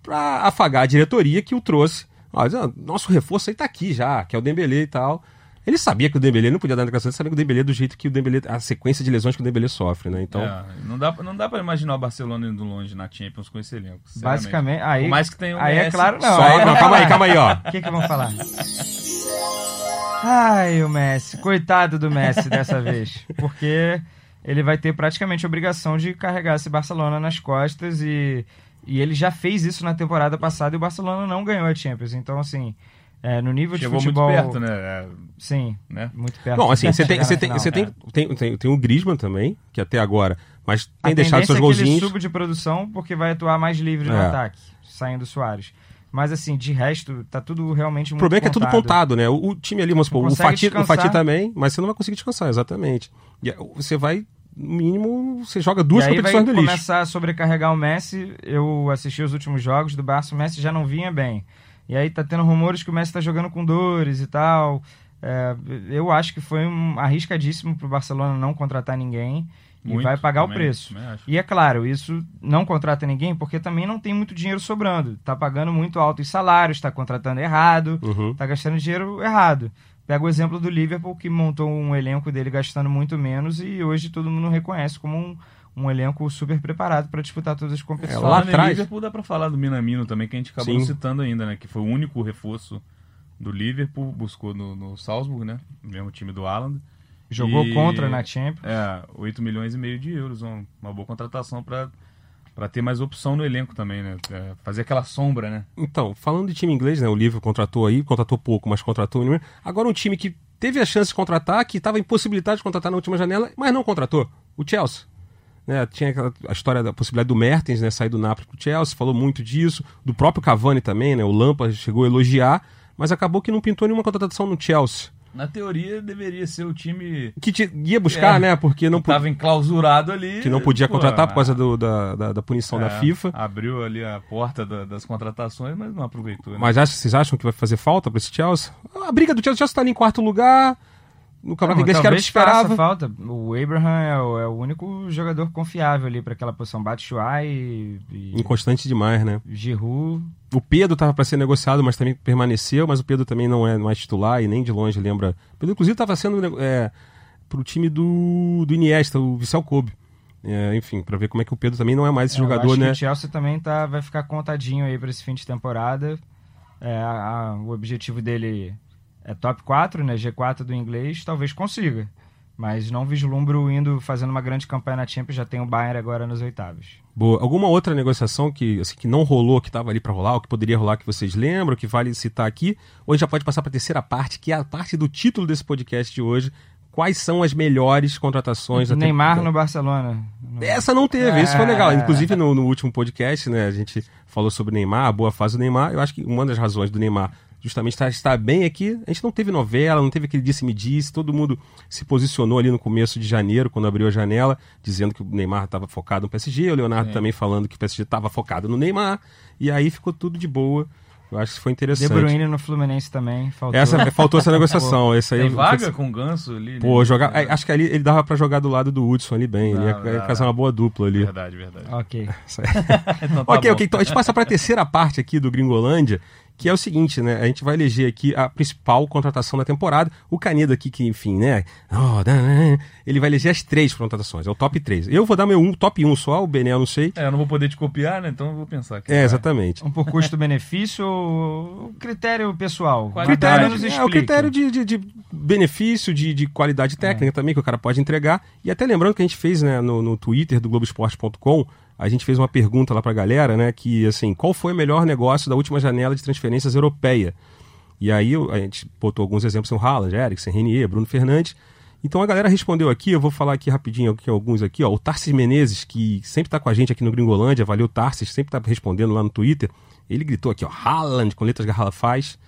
pra afagar a diretoria que o trouxe. Ó, diz, ó, nosso reforço aí tá aqui já, que é o Dembélé e tal. Ele sabia que o Dembélé não podia dar declaração, ele sabia que o Dembélé do jeito que o Dembélé, a sequência de lesões que o Dembélé sofre, né? Então, É, não, dá, não dá pra imaginar o Barcelona indo longe na Champions com esse elenco. Basicamente, aí, Por mais que tenha o aí é claro, não. só, aí não, calma aí, calma aí, ó. O que que vão falar? Ai, o Messi. Coitado do Messi dessa vez. Porque ele vai ter praticamente a obrigação de carregar esse Barcelona nas costas e, e ele já fez isso na temporada passada e o Barcelona não ganhou a Champions. Então, assim, é, no nível Chegou de futebol... muito perto, né? É, Sim, né? muito perto. Bom, assim, você tem, você tem, você tem, tem, tem, tem o Griezmann também, que até agora, mas tem A deixado seus é que ele golzinhos. suba de produção porque vai atuar mais livre no É. ataque, saindo o Soares. Mas assim, de resto, tá tudo realmente O muito problema é que é tudo contado, né? O, o time ali, vamos supor, o Fati, o. Fati também, mas você não vai conseguir descansar, exatamente. E aí, você vai, no mínimo, você joga duas competições no lixo. começar a sobrecarregar o Messi. Eu assisti os últimos jogos do Barça, o Messi já não vinha bem. E aí tá tendo rumores que o Messi tá jogando com dores e tal. É, eu acho que foi um arriscadíssimo pro Barcelona não contratar ninguém e Muito, vai pagar o também, preço. também acho. E é claro, isso não contrata ninguém porque também não tem muito dinheiro sobrando. Tá pagando muito altos salários, tá contratando errado, Uhum. tá gastando dinheiro errado. pega o exemplo do Liverpool, que montou um elenco dele gastando muito menos e hoje todo mundo reconhece como um, um elenco super preparado para disputar todas as competições. É, lá atrás- Liverpool, dá pra falar do Minamino também, que a gente acabou Sim. citando ainda, né? Que foi o único reforço do Liverpool, buscou no, no Salzburg, né? O mesmo time do Haaland. Jogou E- contra na Champions. É, 8 milhões e meio de euros, uma, uma boa contratação pra para ter mais opção no elenco também, né? É, fazer aquela sombra, né? Então, falando de time inglês, né? O Liverpool contratou aí, contratou pouco, mas contratou. né? Agora um time que teve a chance de contratar, que estava impossibilitado de contratar na última janela, mas não contratou. O Chelsea. Né, tinha aquela- a história da possibilidade do Mertens né, sair do Napoli pro Chelsea, falou muito disso, do próprio Cavani também, né? O Lampa chegou a elogiar, mas acabou que não pintou nenhuma contratação no Chelsea. Na teoria, deveria ser o time Que te- ia buscar, É, né? Porque não, que po- tava enclausurado ali. que não podia pô, contratar por causa do- da, da, da punição da é, FIFA. Abriu ali a porta da- das contratações, mas não aproveitou. Né? Mas vocês acham que vai fazer falta para esse Chelsea? A briga do Chelsea, o Chelsea tá ali em quarto lugar. No campeonato Não, inglês, que era o que esperava. falta. O Abraham é o, é o único jogador confiável ali para aquela posição. Batshuayi e, Inconstante demais, né? e Giroud. O Pedro tava para ser negociado, mas também permaneceu. Mas o Pedro também não é mais titular e nem de longe lembra. O Pedro, inclusive, estava sendo é, pro time do, do Iniesta, o Vissel Kobe. É, enfim, para ver como é que o Pedro também não é mais esse É, jogador, acho né? Que o Chelsea também tá, vai ficar contadinho aí para esse fim de temporada. É, a- a- o objetivo dele é top 4, né? G4 do inglês, talvez consiga. Mas não vislumbro indo fazendo uma grande campanha na Champions, já tem o Bayern agora nos oitavos. Boa. Alguma outra negociação que, assim, que não rolou, que estava ali para rolar, ou que poderia rolar, que vocês lembram, que vale citar aqui? Ou a gente já pode passar para a terceira parte, que é a parte do título desse podcast de hoje. Quais são as melhores contratações da Neymar temporada? no Barcelona. Essa não teve, isso foi legal. É. Inclusive no, no último podcast, né, a gente falou sobre o Neymar, a boa fase do Neymar. Eu acho que uma das razões do Neymar justamente estar, estar bem aqui, a gente não teve novela, não teve aquele disse-me-disse, todo mundo se posicionou ali no começo de janeiro, quando abriu a janela, dizendo que o Neymar estava focado no PSG, o Leonardo Sim. também falando que o PSG estava focado no Neymar, e aí ficou tudo de boa. Eu acho que foi De interessante. Bruyne no Fluminense também. Faltou. Essa, faltou essa negociação. Essa aí Tem eu- vaga com o Ganso ali? Pô, né? jogar. é, Acho que ali ele dava pra jogar do lado do Hudson ali bem. Ele ia, Dá, ia fazer dá. uma boa dupla ali. Verdade, verdade. Ok. Então tá ok, bom. ok. Então a gente passa para a terceira parte aqui do Gringolândia, que é o seguinte, né? A gente vai eleger aqui a principal contratação da temporada. O Canedo aqui, que enfim, né? oh, dá, né, Ele vai eleger as três contratações, é o top 3. Eu vou dar meu um, top 1 só, o Bené eu não sei. É, eu não vou poder te copiar, né? Então eu vou pensar aqui. É, exatamente. Um por custo-benefício ou critério pessoal? Qualidade. Critério, Nos é, o critério de, de- de benefício, de, de qualidade técnica também, que o cara pode entregar. E até lembrando que a gente fez né, no, no Twitter do Globoesporte.com, a gente fez uma pergunta lá pra galera, né? Que assim, qual foi o melhor negócio da última janela de transferências europeia? E aí a gente botou alguns exemplos, o Haaland, Eriksen, Renier, Bruno Fernandes. Então a galera respondeu aqui, eu vou falar aqui rapidinho aqui, alguns aqui, ó. O Tarsis Menezes, que sempre tá com a gente aqui no Gringolândia, valeu Tarsis, sempre tá respondendo lá no Twitter. Ele gritou aqui, ó, Haaland, com letras garrafais.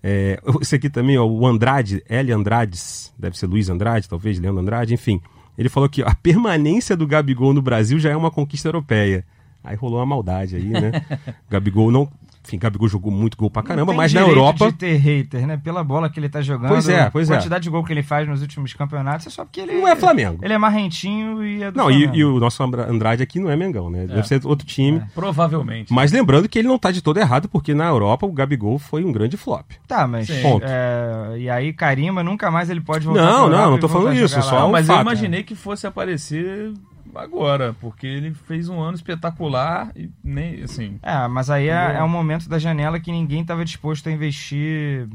É, esse aqui também, ó, o Andrade, L. Andrades, deve ser Luiz Andrade, talvez, Leandro Andrade, enfim. Ele falou que a permanência do Gabigol no Brasil já é uma conquista europeia. Aí rolou uma maldade aí, né? Gabigol não. Enfim, Gabigol jogou muito gol pra caramba, mas na Europa. de ter hater, né? Pela bola que ele tá jogando. Pois é, pois é. A quantidade de gol que ele faz nos últimos campeonatos é só porque ele. Não é Flamengo. Ele é marrentinho e é do Não, e, Flamengo. e o nosso Andra- Andrade aqui não é Mengão, né? Deve ser outro time. Provavelmente. Mas lembrando que ele não tá de todo errado, porque na Europa o Gabigol foi um grande flop. Tá, mas. Ponto. é, e aí, Carimba, nunca mais ele pode voltar Não, não, Europa não tô falando isso, só lá. Não, um mas fato. eu imaginei que fosse aparecer agora, porque ele fez um ano espetacular e nem, assim... É, mas aí é, é um momento da janela que ninguém estava disposto a investir.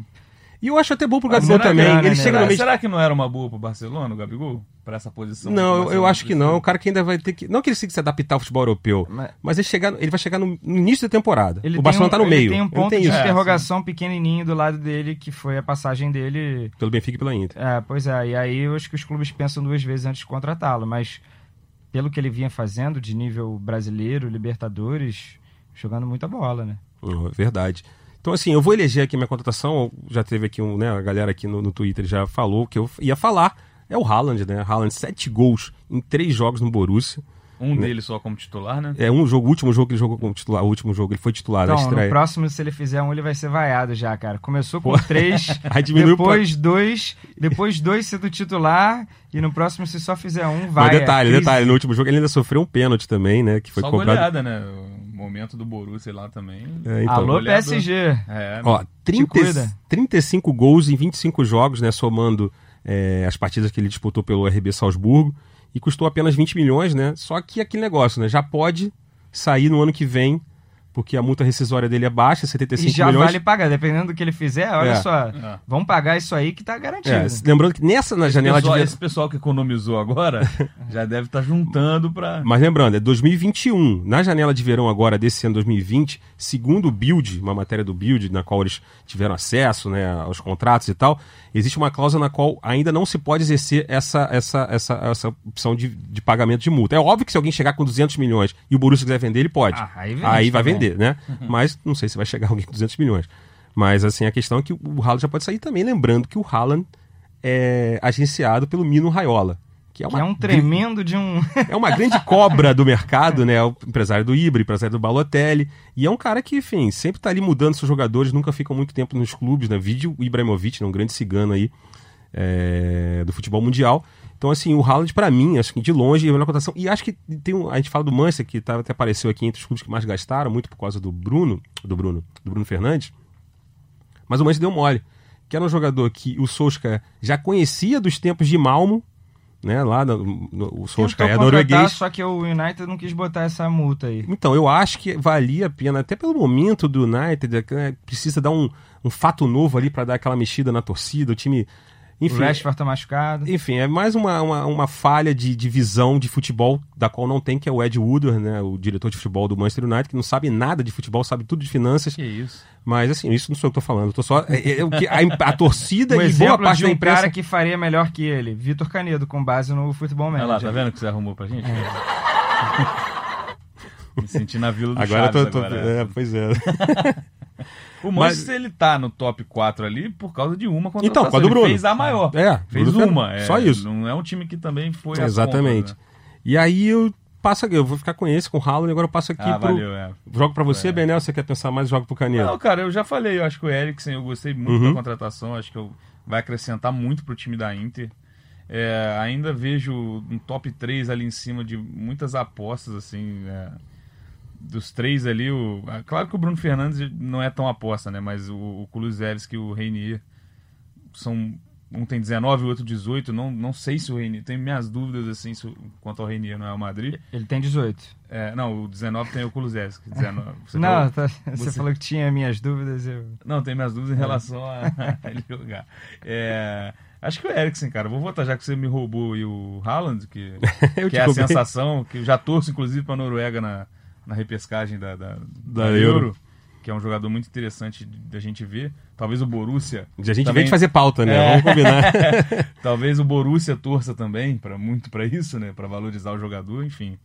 E eu acho até bom pro Gabigol também. grana, ele né? chega no Será, meio será que não era uma boa pro Barcelona, o Gabigol? Pra essa posição? Não, o eu, eu acho que não. É um precisa? cara que ainda vai ter que. Não que ele tenha que se adaptar ao futebol europeu, Mas- mas ele, chegar, ele vai chegar no, no início da temporada. Ele o Barcelona tem tá um, no meio. Ele tem um ponto tem de isso. É, interrogação pequenininho do lado dele, que foi a passagem dele. Pelo Benfica e pela Inter. É, pois é. E aí eu acho que os clubes pensam duas vezes antes de contratá-lo. Mas pelo que ele vinha fazendo de nível brasileiro, Libertadores, jogando muita bola, né? Hum, verdade. Então, assim, eu vou eleger aqui minha contratação. Já teve aqui um, né? A galera aqui no, no Twitter já falou que eu ia falar. É o Haaland, né? Haaland, sete gols em três jogos no Borussia. Um deles só como titular, né? É um jogo, o último jogo que ele jogou como titular. O último jogo ele foi titular na Então, no estreia. próximo, se ele fizer um, ele vai ser vaiado já, cara. Começou com três, Aí diminuiu depois dois, depois dois sendo titular, e no próximo, se só fizer um, vai. Mas detalhe, crise. detalhe, no último jogo ele ainda sofreu um pênalti também, né? Que foi só cobrado. goleada, né? momento do Borussia lá também. É, então, Alô, goleador. PSG. É, Ó, 30, cuida. 35 gols em 25 jogos, né? Somando é, as partidas que ele disputou pelo RB Salzburgo. E custou apenas 20 milhões, né? Só que aquele negócio, né? Já pode sair no ano que vem, porque a multa rescisória dele é baixa, E 75 já milhões. vale pagar, dependendo do que ele fizer, olha É. só. É. Vamos pagar isso aí que tá garantido. É, lembrando que nessa na janela pessoal, de esse pessoal que economizou agora já deve estar juntando pra. Mas lembrando, é 2021. Na janela de verão agora desse ano 2020, segundo o Build, uma matéria do Build, na qual eles tiveram acesso né, aos contratos e tal, existe uma cláusula na qual ainda não se pode exercer essa, essa, essa, essa opção de, de pagamento de multa. É óbvio que se alguém chegar com 200 milhões e o Borussia quiser vender, ele pode. Ah, aí vende vai também. Vender, né? Mas não sei se vai chegar alguém com 200 milhões. Mas assim, a questão é que o Haaland já pode sair também. Lembrando que o Haaland é agenciado pelo Mino Raiola. Que é, Que é um tremendo de um. é uma grande cobra do mercado, né? O empresário do Ibra, empresário do Balotelli. E é um cara que, enfim, sempre tá ali mudando seus jogadores, nunca ficam muito tempo nos clubes, né? Vídeo o Ibrahimovic, né? um grande cigano aí é, do futebol mundial. Então, assim, o Haaland, pra mim, acho que de longe, é a melhor cotação. E acho que tem um, a gente fala do Manchester, que tá, até apareceu aqui entre os clubes que mais gastaram, muito por causa do Bruno, do Bruno, do Bruno Fernandes. Mas o Manchester deu mole. Que era um jogador que o Solskjaer já conhecia dos tempos de Malmo, né? Lá no, no- o Solskjaer é norueguês. Só que o United não quis botar essa multa aí. Então, eu acho que valia a pena, até pelo momento do United, né, precisa dar um, um fato novo ali para dar aquela mexida na torcida, o time. O Enfim, Rashford tá machucado. enfim, é mais uma, uma, uma falha de, de visão de futebol, da qual não tem, que é o Ed Woodward, né, o diretor de futebol do Manchester United, que não sabe nada de futebol, sabe tudo de finanças. Que isso. Mas, assim, isso não sou eu que tô falando, eu tô só. É, é o que a, a torcida Um e boa parte de da um imprensa. cara que faria melhor que ele, Vitor Canedo, com base no futebol Olha manager. lá, tá vendo o que você arrumou pra gente? Me senti na vila do Agora Chaves tô. tô- agora. é, pois é. O Manchester, ele tá no top 4 ali por causa de uma contratação. Então, do Ele Bruno. fez a maior. É, Fez Bruno uma. É, Só isso. Não é um time que também foi Exatamente. compras, né? E aí eu passo aqui, eu vou ficar com esse, com o Haaland, agora eu passo aqui Ah, pro. valeu, é. Jogo pra você, É. Benel, você quer pensar mais, jogo pro Canedo. Não, cara, eu já falei, eu acho que o Eriksen, eu gostei muito Uhum. da contratação, acho que eu- vai acrescentar muito pro time da Inter. É, ainda vejo um top 3 ali em cima de muitas apostas, assim, é, dos três ali, o, é, claro que o Bruno Fernandes não é tão aposta, né, mas o, o Kulusevski e o Reinier são, um tem 19 e o outro 18, não, não sei se o Reinier, tenho minhas dúvidas, assim, se quanto ao Reinier no Real Madrid. Ele tem 18. É, não, o 19 tem o Kulusevski, 19. Você não, falou- tá- você, você- falou que tinha minhas dúvidas. Eu... não, tem minhas dúvidas em relação a ele jogar. É, acho que o Eriksen, cara, vou votar, já que você me roubou e o Haaland, que, que é a sensação, que eu já torço, inclusive, para a Noruega na, na repescagem da, da, Da da Euro. que é um jogador muito interessante da gente ver. Talvez o Borussia. A gente também- vem de fazer pauta, né? É. Vamos combinar. Talvez o Borussia torça também, para muito para isso, né? Para valorizar o jogador, enfim.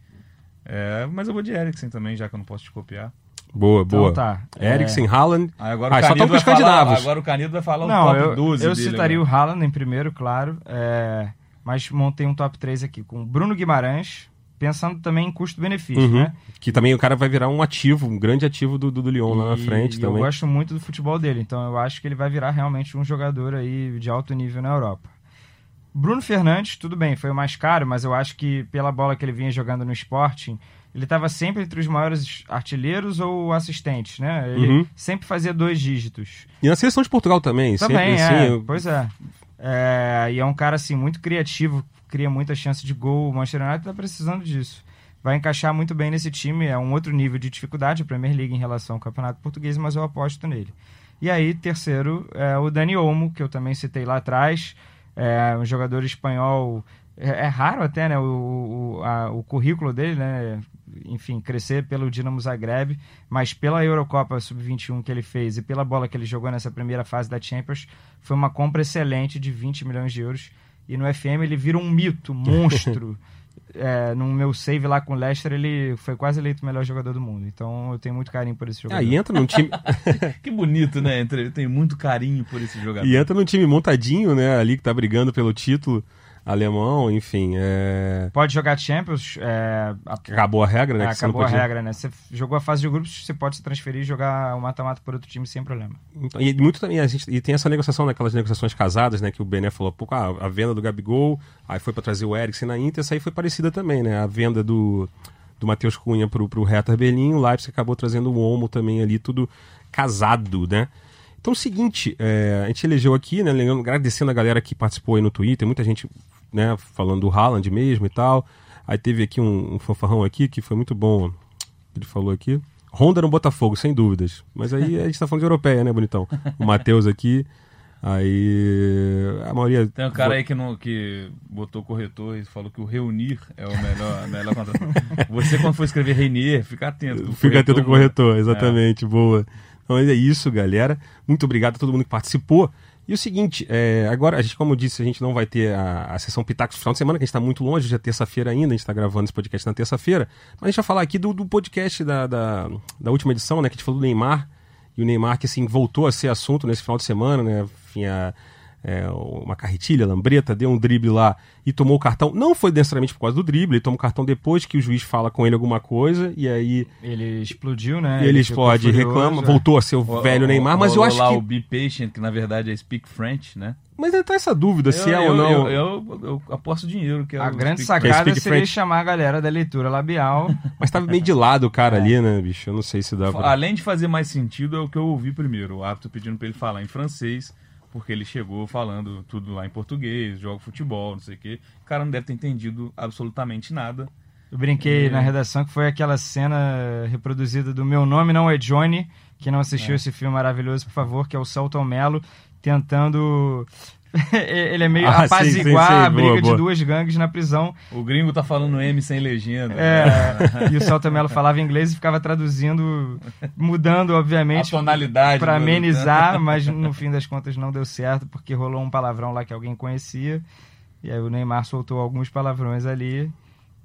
É, mas eu vou de Eriksen também, já que eu não posso te copiar. boa, Então boa. tá. Eriksen, Haaland. Aí agora Ah, o só estamos com vai os falar, agora o Canedo vai falar o Não, top eu, 12 eu dele citaria agora. o Haaland em primeiro, claro. é, mas montei um top 3 aqui com Bruno Guimarães, pensando também em custo-benefício, Uhum. né? Que também o cara vai virar um ativo, um grande ativo do, do, do Lyon lá na E- frente e também. Eu gosto muito do futebol dele, então eu acho que ele vai virar realmente um jogador aí de alto nível na Europa. Bruno Fernandes, tudo bem, foi o mais caro, mas eu acho que pela bola que ele vinha jogando no Sporting, ele estava sempre entre os maiores artilheiros ou assistentes, né? Ele Uhum. sempre fazia dois dígitos. E na seleção de Portugal também. Também, sempre, é. assim, eu- Pois é. É, E é um cara, assim, muito criativo, cria muita chance de gol. O Manchester United tá precisando disso. Vai encaixar muito bem nesse time, é um outro nível de dificuldade, a Premier League em relação ao Campeonato Português, mas eu aposto nele. E aí, terceiro, é o Dani Olmo, que eu também citei lá atrás, é um jogador espanhol, é, é raro até, né, o, o, a- o currículo dele, né, enfim, crescer pelo Dinamo Zagreb, mas pela Eurocopa Sub-21 que ele fez e pela bola que ele jogou nessa primeira fase da Champions, foi uma compra excelente de 20 milhões de euros. E no FM ele vira um mito, monstro. É, no meu save lá com o Leicester, ele foi quase eleito o melhor jogador do mundo. Então eu tenho muito carinho por esse jogador. Ah, e entra num time. Que bonito, né? Eu tenho muito carinho por esse jogador. e entra num time montadinho, né? Ali que tá brigando pelo título alemão, enfim. É... Pode jogar Champions, é, a- Acabou a regra, né? é, acabou a podia- regra, né? Você jogou a fase de grupos, você pode se transferir e jogar o mata-mata por outro time sem problema. Então, E muito também, a gente, e tem essa negociação, naquelas negociações casadas, né? Que o Bené falou, pouco ah, a venda do Gabigol, aí foi para trazer o Eriksen na Inter, essa aí foi parecida também, né? A venda do, do Matheus Cunha pro, pro Hertha Berlim, o Leipzig acabou trazendo o Olmo também ali, tudo casado, né? Então, é o seguinte, é, a gente elegeu aqui, né, agradecendo a galera que participou aí no Twitter, muita gente, né, falando do Haaland mesmo e tal. Aí teve aqui um, um fanfarrão aqui que foi muito bom, ele falou aqui. Honda no Botafogo, sem dúvidas. Mas aí a gente tá falando de europeia, né, bonitão? O Matheus aqui. Aí a maioria. Tem um cara aí que, não, que botou corretor e falou que o reunir é o melhor, melhor contratação. Você, quando for escrever Reinier, fica atento. Fica atento com o corretor, exatamente, é. boa. Então é isso, galera. Muito obrigado a todo mundo que participou. E o seguinte, é, agora, a gente, como eu disse, a gente não vai ter a, a sessão Pitacos no final de semana, que a gente está muito longe, já é terça-feira ainda, a gente está gravando esse podcast na terça-feira. Mas a gente vai falar aqui do, do podcast da, da, da, última edição, né? Que a gente falou do Neymar. E o Neymar, que assim, voltou a ser assunto nesse final de semana, né? Enfim, a, é, uma carretilha, lambreta, deu um drible lá e tomou o cartão. Não foi necessariamente por causa do drible, ele toma o cartão depois que o juiz fala com ele alguma coisa e aí. Ele explodiu, né? Ele, ele explode, reclama, voltou a ser o, o velho Neymar, mas eu acho lá que. o Be Patient, que na verdade é Speak French, né? Mas ainda tá essa dúvida eu, se é eu, ou não. Eu, eu, eu, aposto dinheiro que é A grande sacada é seria French. chamar a galera da leitura labial. Mas tava meio de lado o cara é. ali, né, bicho? Eu não sei se dá pra... Além de fazer mais sentido, é o que eu ouvi primeiro. O árbitro pedindo pra ele falar em francês porque ele chegou falando tudo lá em português, joga futebol, não sei o quê. O cara não deve ter entendido absolutamente nada. Eu brinquei é. na redação que foi aquela cena reproduzida do Meu Nome Não É Johnny. Quem não assistiu é. esse filme maravilhoso, por favor, que é o Celton Mello tentando ele é meio ah, apaziguar sim, sim, sim. a briga boa, de boa. duas gangues na prisão. O gringo tá falando M sem legenda. É, e o Celto Mello falava inglês e ficava traduzindo, mudando, obviamente. A tonalidade. Pra amenizar, mas no fim das contas não deu certo, porque rolou um palavrão lá que alguém conhecia. E aí o Neymar soltou alguns palavrões ali.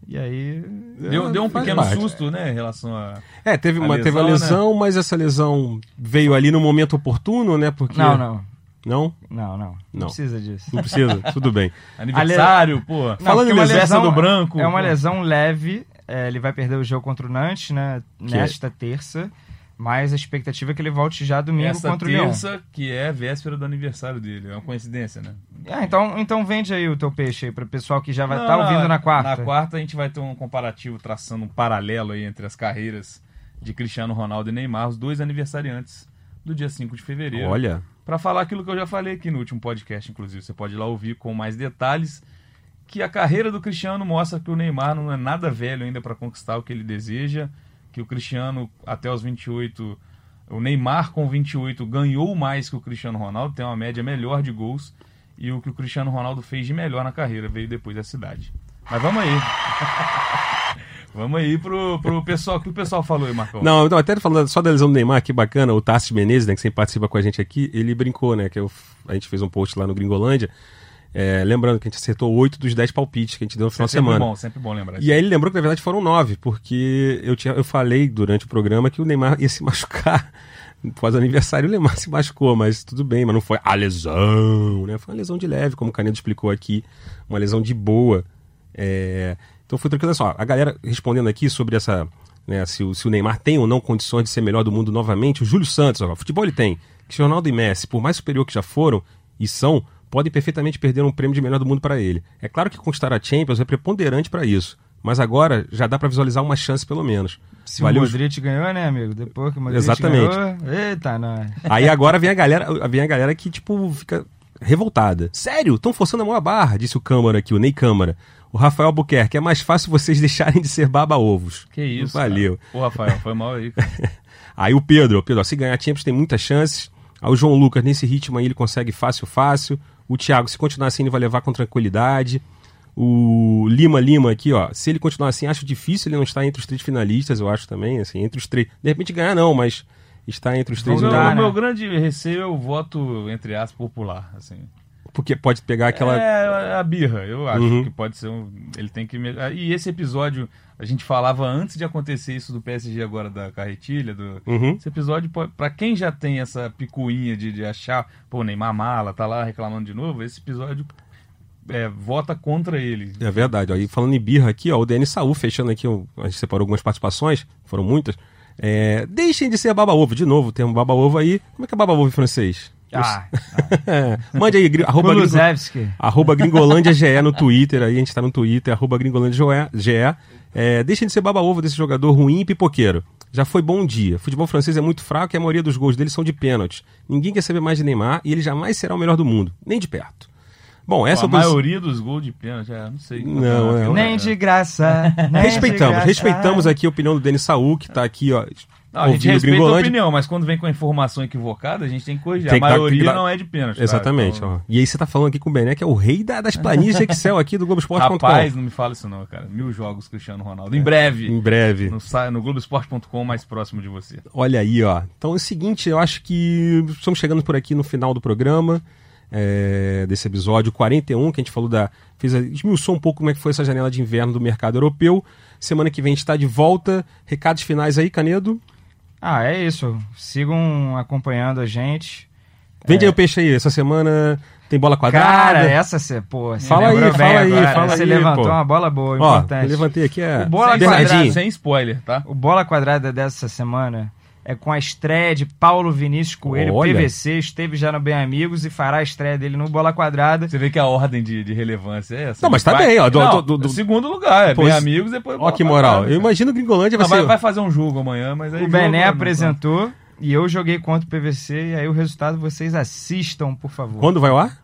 E aí. Deu, deu um pequeno parte. susto, né, em relação a. É, teve uma, lesão, teve uma lesão, né? mas essa lesão veio ali no momento oportuno, né? Porque... Não, não. Não? Não, não. Não, não precisa disso. Não precisa, tudo bem. Aniversário, pô. Não, Falando em lesão do branco. É uma pô. lesão leve. É, ele vai perder o jogo contra o Nantes, né? Que é? nesta é? terça. Mas a expectativa é que ele volte já domingo Essa contra o Leão. terça, que é véspera do aniversário dele. É uma coincidência, né? É, então, então vende aí o teu peixe aí para o pessoal que já vai estar tá ouvindo na quarta. Na quarta a gente vai ter um comparativo traçando um paralelo aí entre as carreiras de Cristiano Ronaldo e Neymar, os dois aniversariantes do dia 5 de fevereiro. Olha para falar aquilo que eu já falei aqui no último podcast, inclusive. Você pode ir lá ouvir com mais detalhes que a carreira do Cristiano mostra que o Neymar não é nada velho ainda para conquistar o que ele deseja, que o Cristiano até os 28, o Neymar com 28 ganhou mais que o Cristiano Ronaldo, tem uma média melhor de gols e o que o Cristiano Ronaldo fez de melhor na carreira veio depois da cidade. Mas vamos aí. Vamos aí pro, pro pessoal, o que o pessoal falou aí, Marcão? Não, não, até falando só da lesão do Neymar, que bacana, o Tassi Menezes, né, que sempre participa com a gente aqui, ele brincou, né, que eu, a gente fez um post lá no Gringolândia, é, lembrando que a gente acertou 8 dos 10 palpites que a gente deu no final de semana. Sempre bom, sempre bom lembrar. E aí ele lembrou que na verdade foram 9, porque eu, tinha, eu falei durante o programa que o Neymar ia se machucar. Após o aniversário, o Neymar se machucou, mas tudo bem, mas não foi a lesão, né? Foi uma lesão de leve, como o Canedo explicou aqui, uma lesão de boa. É, então foi tranquilo. Só, a galera respondendo aqui sobre essa. Né, se, o, se o Neymar tem ou não condições de ser melhor do mundo novamente, o Júlio Santos, ó, futebol ele tem. Cristiano Ronaldo e Messi, por mais superior que já foram e são, podem perfeitamente perder um prêmio de melhor do mundo para ele. É claro que conquistar a Champions é preponderante para isso, mas agora já dá para visualizar uma chance pelo menos. Se Valeu. o Modric ganhou, né, amigo? Depois que o Modric Exatamente. ganhou... Eita, não. Aí agora vem a galera, vem a galera que, tipo, fica revoltada. Sério? Estão forçando a mão a barra, disse o Câmara aqui, o Ney Câmara. O Rafael Buquerque, é mais fácil vocês deixarem de ser baba-ovos. Que isso. Valeu. Cara. Ô, Rafael, foi mal aí, aí o Pedro, o Pedro, ó, se ganhar Champions tem muitas chances. Aí o João Lucas, nesse ritmo aí, ele consegue fácil, fácil. O Thiago, se continuar assim, ele vai levar com tranquilidade. O Lima Lima aqui, ó. Se ele continuar assim, acho difícil ele não estar entre os três finalistas, eu acho também, assim, entre os três. De repente ganhar não, mas está entre os três. O meu, o meu grande receio é o voto, entre aspas, popular, assim. Porque pode pegar aquela. É, a birra, eu acho uhum. que pode ser um. Ele tem que. E esse episódio, a gente falava antes de acontecer isso do PSG agora da carretilha. Do... Uhum. Esse episódio, para quem já tem essa picuinha de, de achar, pô, Neymar mala, tá lá reclamando de novo, esse episódio é, vota contra ele. É verdade. Aí falando em birra aqui, ó, o DN Saúl fechando aqui, a gente separou algumas participações, foram muitas. É, deixem de ser baba-ovo. De novo, tem um baba-ovo aí. Como é que é baba-ovo em francês? Ah, Mande aí, gri- arroba, gringo, arroba Gringolândia GE no Twitter, aí a gente tá no Twitter, arroba Gringolândia GE. É, deixem de ser baba-ovo desse jogador ruim e pipoqueiro. Já foi bom dia. Futebol francês é muito fraco e a maioria dos gols dele são de pênalti. Ninguém quer saber mais de Neymar e ele jamais será o melhor do mundo, nem de perto. Bom, essa a posição- maioria dos gols de pênalti, é, não sei. Não, é, Nem de graça. nem de Respeitamos, graça. respeitamos aqui a opinião do Denis Saul, que tá aqui, ó. Não, a gente respeita a opinião, mas quando vem com a informação equivocada, a gente tem que corrigir. Tem a que tem maioria dar- não é de pênalti. tá? Exatamente, Então, ó. E aí você tá falando aqui com o Bené, que é o rei da- das planilhas de Excel aqui do Globoesporte.com. Rapaz, não me fala isso não, cara. Mil jogos Cristiano Ronaldo. Em breve. Em breve. No, no Globoesporte.com mais próximo de você. Olha aí, ó. Então é o seguinte, eu acho que estamos chegando por aqui no final do programa, é, desse episódio 41, que a gente falou da. Fez a, esmiuçou um pouco como é que foi essa janela de inverno do mercado europeu. Semana que vem a gente está de volta. Recados finais aí, Canedo. Ah, é isso. Sigam acompanhando a gente. Vende aí o peixe aí. Essa semana tem bola quadrada. Cara, essa você, pô, você Fala aí, fala aí, agora. fala Você aí, levantou pô. uma bola boa, Ó, importante. eu levantei aqui é. O bola quadrada. sem spoiler, tá? O bola quadrada dessa semana é com a estreia de Paulo Vinícius Coelho, Olha. PVC, esteve já no Bem Amigos e fará a estreia dele no Bola Quadrada. Você vê que a ordem de, de relevância é essa. Não, mas tá Vai- bem, ó, do- Não, do- do- do- Segundo lugar, é bem amigos, depois... Ó, que moral. quadrada, Eu imagino o Gringolândia vai ser. vai fazer um jogo amanhã, mas aí... O Bené não, apresentou e eu joguei contra o PVC e aí o resultado vocês assistam, por favor. Quando vai ao ar?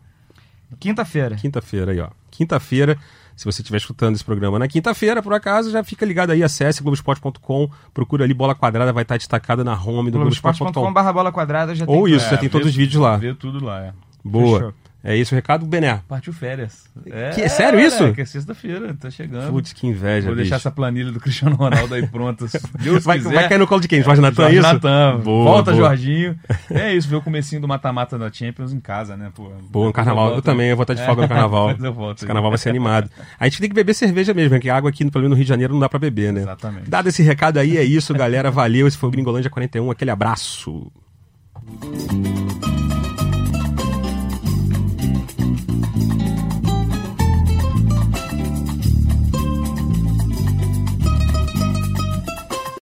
Quinta-feira. Quinta-feira aí, ó. Quinta-feira, se você estiver escutando esse programa na quinta-feira, por acaso, já fica ligado aí, acesse globoesporte.com, procura ali bola quadrada, vai estar destacada na home do globoesporte.com. Globoesporte.com.br bola quadrada já tem Ou tudo. isso, já tem vê- todos os vídeos lá. Vê tudo lá, é. Boa. Fechou. É isso o recado, Bené. Partiu férias. É, Que- é sério isso? É, que é sexta-feira, tá chegando. Putz, que inveja, Vou deixar bicho. essa planilha do Cristiano Ronaldo aí pronta. Deus Vai, quiser. vai cair no colo de quem? Jorge Natan, é Jorge isso? Natan. Boa, Volta, boa. Jorginho. É isso, ver o comecinho do mata-mata da Champions em casa, né? Pô, Boa, no carnaval. Eu, volto- também, eu vou estar de folga no carnaval. Mas eu volto Esse carnaval vai ser animado. A gente tem que beber cerveja mesmo, porque água aqui, pelo menos no Rio de Janeiro, não dá pra beber, né? Exatamente. Dado esse recado aí, é isso, galera. Valeu. Esse foi o Gringolândia 41. Aquele abraço.